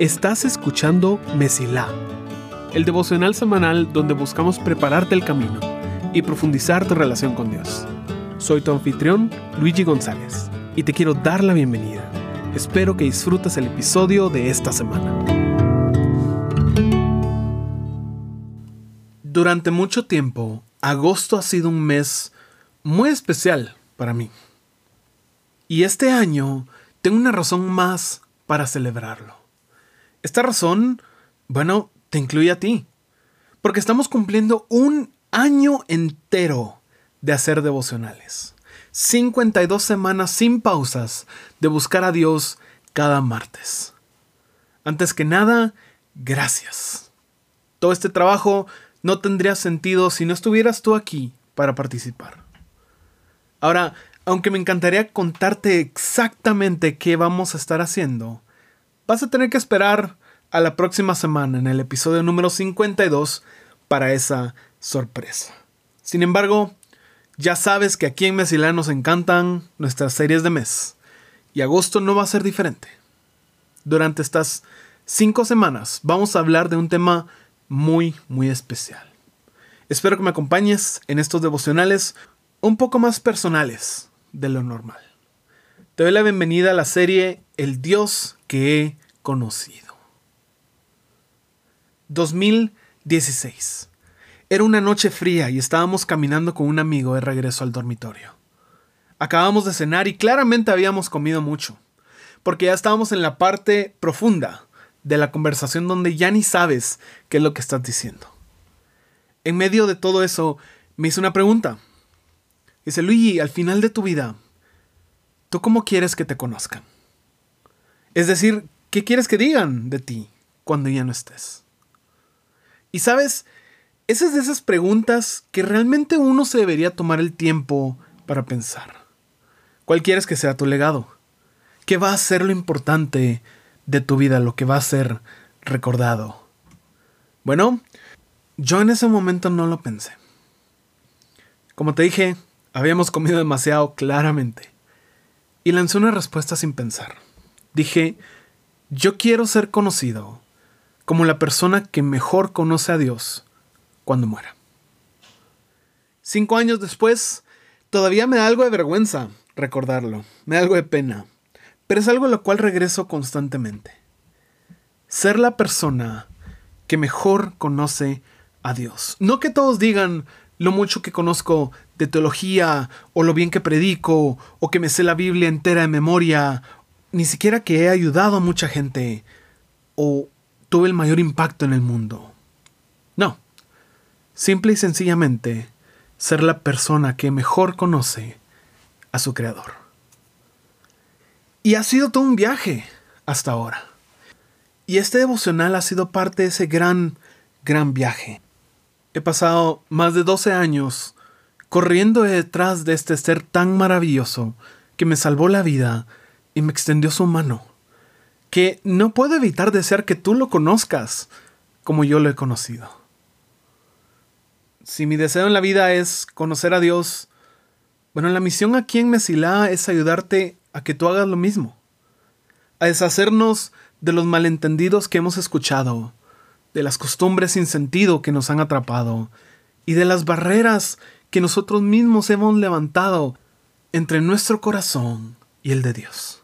Estás escuchando Mesilá, el devocional semanal donde buscamos prepararte el camino y profundizar tu relación con Dios. Soy tu anfitrión, Luigi González, y te quiero dar la bienvenida. Espero que disfrutes el episodio de esta semana. Durante mucho tiempo, agosto ha sido un mes muy especial para mí. Y este año tengo una razón más para celebrarlo. Esta razón, bueno, te incluye a ti. Porque estamos cumpliendo un año entero de hacer devocionales. 52 semanas sin pausas de buscar a Dios cada martes. Antes que nada, gracias. Todo este trabajo no tendría sentido si no estuvieras tú aquí para participar. Ahora, aunque me encantaría contarte exactamente qué vamos a estar haciendo, vas a tener que esperar a la próxima semana en el episodio número 52 para esa sorpresa. Sin embargo, ya sabes que aquí en Mesilá nos encantan nuestras series de mes y agosto no va a ser diferente. Durante estas cinco semanas vamos a hablar de un tema muy, muy especial. Espero que me acompañes en estos devocionales un poco más personales de lo normal. Te doy la bienvenida a la serie El Dios que he conocido. 2016. Era una noche fría y estábamos caminando con un amigo de regreso al dormitorio. Acabamos de cenar y claramente habíamos comido mucho, porque ya estábamos en la parte profunda de la conversación donde ya ni sabes qué es lo que estás diciendo. En medio de todo eso, me hizo una pregunta. Dice, Luigi, al final de tu vida, ¿tú cómo quieres que te conozcan? Es decir, ¿qué quieres que digan de ti cuando ya no estés? Y sabes, esas de esas preguntas que realmente uno se debería tomar el tiempo para pensar. ¿Cuál quieres que sea tu legado? ¿Qué va a ser lo importante de tu vida, lo que va a ser recordado? Bueno, yo en ese momento no lo pensé. Como te dije, habíamos comido demasiado claramente. Y lancé una respuesta sin pensar dije, yo quiero ser conocido como la persona que mejor conoce a Dios cuando muera. Cinco años después, todavía me da algo de vergüenza recordarlo, me da algo de pena, pero es algo a lo cual regreso constantemente. Ser la persona que mejor conoce a Dios. No que todos digan lo mucho que conozco de teología, o lo bien que predico, o que me sé la Biblia entera de memoria, ni siquiera que he ayudado a mucha gente o tuve el mayor impacto en el mundo. No. Simple y sencillamente ser la persona que mejor conoce a su creador. Y ha sido todo un viaje hasta ahora. Y este devocional ha sido parte de ese gran, gran viaje. He pasado más de 12 años corriendo detrás de este ser tan maravilloso que me salvó la vida y me extendió su mano, que no puedo evitar desear que tú lo conozcas como yo lo he conocido. Si mi deseo en la vida es conocer a Dios, bueno, la misión aquí en Mesilá es ayudarte a que tú hagas lo mismo, a deshacernos de los malentendidos que hemos escuchado, de las costumbres sin sentido que nos han atrapado y de las barreras que nosotros mismos hemos levantado entre nuestro corazón y el de Dios.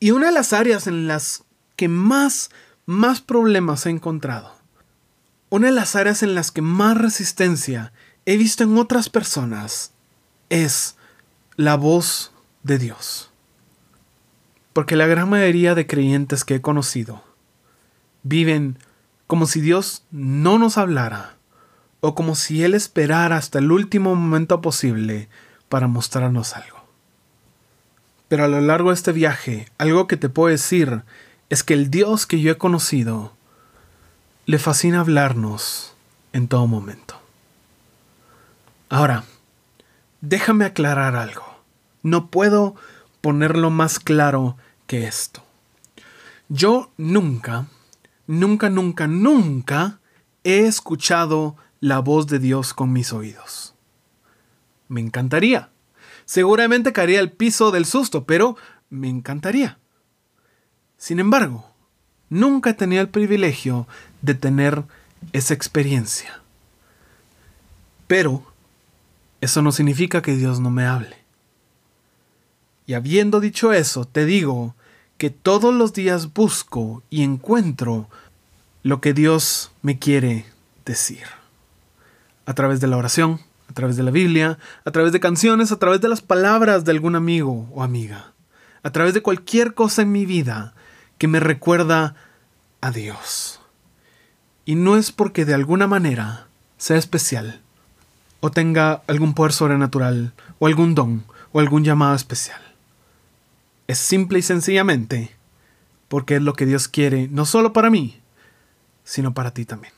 Y una de las áreas en las que más, más problemas he encontrado, una de las áreas en las que más resistencia he visto en otras personas es la voz de Dios. Porque la gran mayoría de creyentes que he conocido viven como si Dios no nos hablara o como si Él esperara hasta el último momento posible para mostrarnos algo. Pero a lo largo de este viaje, algo que te puedo decir es que el Dios que yo he conocido le fascina hablarnos en todo momento. Ahora, déjame aclarar algo. No puedo ponerlo más claro que esto. Yo nunca, nunca, nunca, nunca he escuchado la voz de Dios con mis oídos. Me encantaría seguramente caería al piso del susto, pero me encantaría. Sin embargo, nunca tenido el privilegio de tener esa experiencia. Pero eso no significa que Dios no me hable. Y habiendo dicho eso, te digo que todos los días busco y encuentro lo que Dios me quiere decir. A través de la oración, a través de la Biblia, a través de canciones, a través de las palabras de algún amigo o amiga, a través de cualquier cosa en mi vida que me recuerda a Dios. Y no es porque de alguna manera sea especial, o tenga algún poder sobrenatural, o algún don, o algún llamado especial. Es simple y sencillamente porque es lo que Dios quiere, no solo para mí, sino para ti también.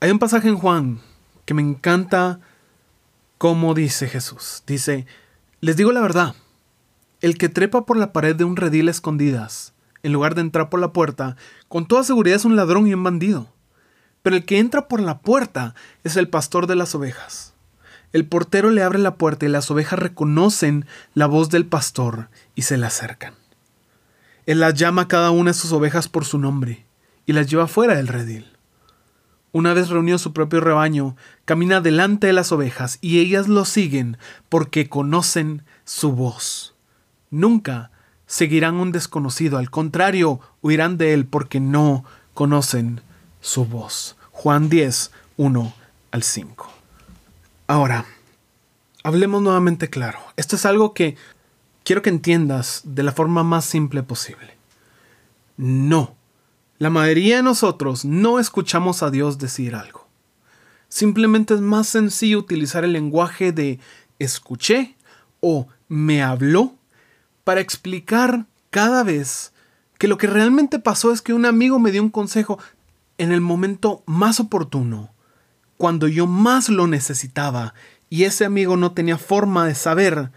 Hay un pasaje en Juan que me encanta cómo dice Jesús. Dice, les digo la verdad, el que trepa por la pared de un redil escondidas, en lugar de entrar por la puerta, con toda seguridad es un ladrón y un bandido. Pero el que entra por la puerta es el pastor de las ovejas. El portero le abre la puerta y las ovejas reconocen la voz del pastor y se le acercan. Él las llama a cada una de sus ovejas por su nombre y las lleva fuera del redil. Una vez reunido su propio rebaño, camina delante de las ovejas y ellas lo siguen porque conocen su voz. Nunca seguirán un desconocido, al contrario, huirán de él porque no conocen su voz. Juan 10, 1 al 5. Ahora, hablemos nuevamente claro. Esto es algo que quiero que entiendas de la forma más simple posible. No, la mayoría de nosotros no escuchamos a Dios decir algo. Simplemente es más sencillo utilizar el lenguaje de escuché o me habló para explicar cada vez que lo que realmente pasó es que un amigo me dio un consejo en el momento más oportuno cuando yo más lo necesitaba y ese amigo no tenía forma de saber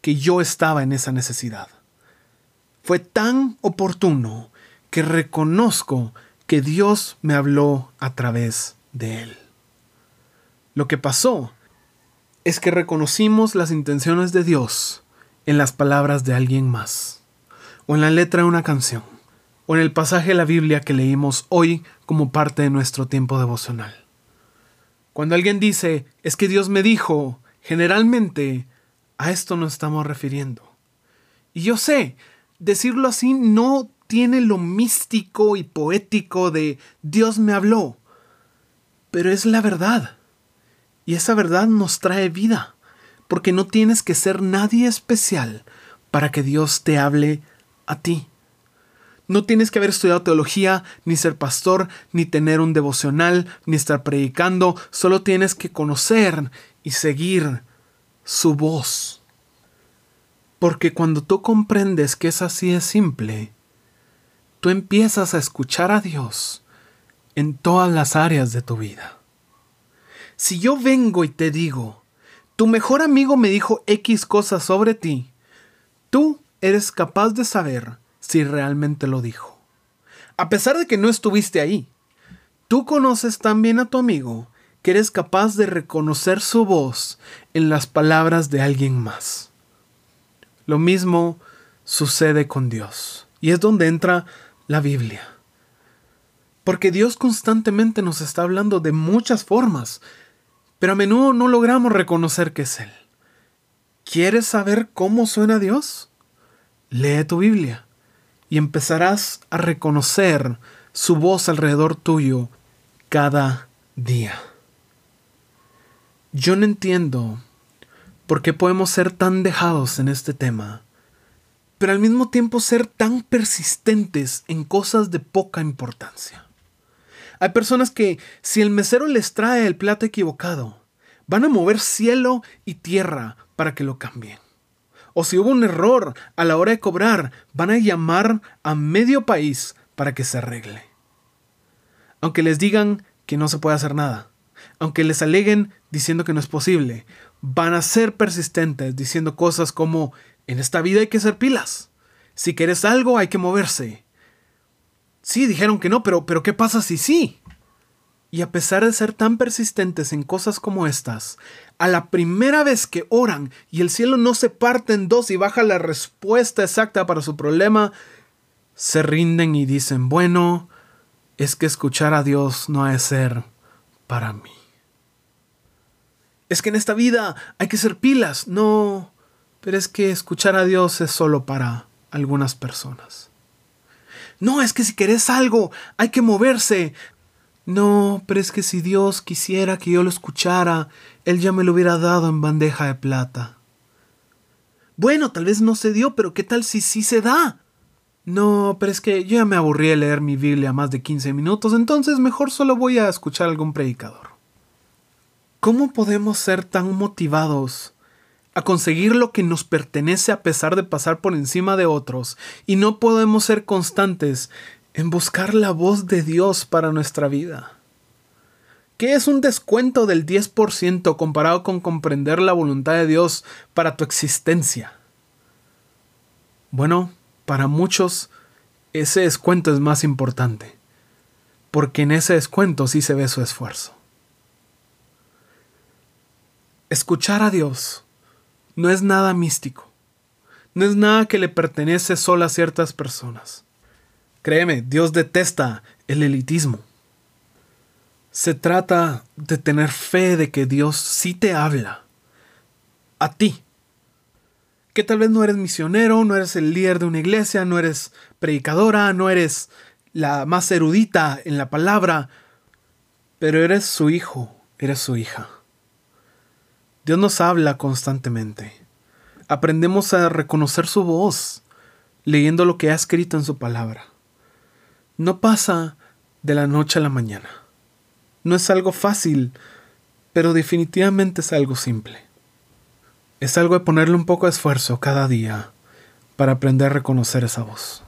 que yo estaba en esa necesidad. Fue tan oportuno que reconozco que Dios me habló a través de él. Lo que pasó es que reconocimos las intenciones de Dios en las palabras de alguien más, o en la letra de una canción, o en el pasaje de la Biblia que leímos hoy como parte de nuestro tiempo devocional. Cuando alguien dice, es que Dios me dijo, generalmente a esto nos estamos refiriendo. Y yo sé, decirlo así no tiene lo místico y poético de Dios me habló, pero es la verdad. Y esa verdad nos trae vida, porque no tienes que ser nadie especial para que Dios te hable a ti. No tienes que haber estudiado teología, ni ser pastor, ni tener un devocional, ni estar predicando. Solo tienes que conocer y seguir su voz. Porque cuando tú comprendes que es así de simple, tú empiezas a escuchar a Dios en todas las áreas de tu vida. Si yo vengo y te digo, tu mejor amigo me dijo X cosas sobre ti, tú eres capaz de saber si realmente lo dijo. A pesar de que no estuviste ahí, tú conoces también a tu amigo que eres capaz de reconocer su voz en las palabras de alguien más. Lo mismo sucede con Dios. Y es donde entra la Biblia. Porque Dios constantemente nos está hablando de muchas formas, pero a menudo no logramos reconocer que es Él. ¿Quieres saber cómo suena Dios? Lee tu Biblia y empezarás a reconocer su voz alrededor tuyo cada día. Yo no entiendo por qué podemos ser tan dejados en este tema, pero al mismo tiempo ser tan persistentes en cosas de poca importancia. Hay personas que si el mesero les trae el plato equivocado, van a mover cielo y tierra para que lo cambien. O si hubo un error a la hora de cobrar, van a llamar a medio país para que se arregle. Aunque les digan que no se puede hacer nada, aunque les aleguen diciendo que no es posible, van a ser persistentes diciendo cosas como en esta vida hay que ser pilas. Si quieres algo hay que moverse. Sí, dijeron que no, pero, pero ¿qué pasa si sí? Y a pesar de ser tan persistentes en cosas como estas, a la primera vez que oran y el cielo no se parte en dos y baja la respuesta exacta para su problema, se rinden y dicen, bueno, es que escuchar a Dios no ha de ser para mí. Es que en esta vida hay que ser pilas, no, pero es que escuchar a Dios es solo para algunas personas. No, es que si querés algo, hay que moverse. No, pero es que si Dios quisiera que yo lo escuchara, Él ya me lo hubiera dado en bandeja de plata. Bueno, tal vez no se dio, pero ¿qué tal si sí se da? No, pero es que yo ya me aburrí de leer mi Biblia más de 15 minutos, entonces mejor solo voy a escuchar algún predicador. ¿Cómo podemos ser tan motivados a conseguir lo que nos pertenece a pesar de pasar por encima de otros y no podemos ser constantes en buscar la voz de Dios para nuestra vida. ¿Qué es un descuento del 10% comparado con comprender la voluntad de Dios para tu existencia? Bueno, para muchos ese descuento es más importante, porque en ese descuento sí se ve su esfuerzo. Escuchar a Dios no es nada místico, no es nada que le pertenece solo a ciertas personas. Créeme, Dios detesta el elitismo. Se trata de tener fe de que Dios sí te habla. A ti. Que tal vez no eres misionero, no eres el líder de una iglesia, no eres predicadora, no eres la más erudita en la palabra, pero eres su hijo, eres su hija. Dios nos habla constantemente. Aprendemos a reconocer su voz leyendo lo que ha escrito en su palabra no pasa de la noche a la mañana. No es algo fácil, pero definitivamente es algo simple. Es algo de ponerle un poco de esfuerzo cada día para aprender a reconocer esa voz.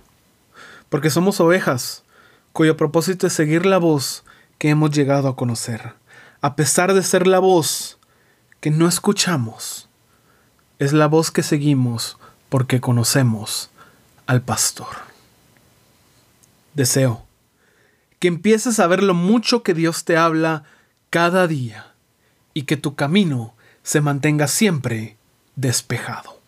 Porque somos ovejas, cuyo propósito es seguir la voz que hemos llegado a conocer. A pesar de ser la voz que no escuchamos, es la voz que seguimos porque conocemos al pastor. Deseo que empieces a ver lo mucho que Dios te habla cada día y que tu camino se mantenga siempre despejado.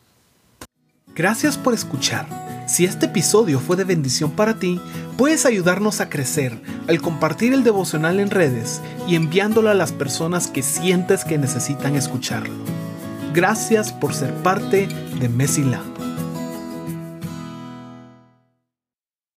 Gracias por escuchar. Si este episodio fue de bendición para ti, puedes ayudarnos a crecer al compartir el devocional en redes y enviándolo a las personas que sientes que necesitan escucharlo. Gracias por ser parte de Mesila.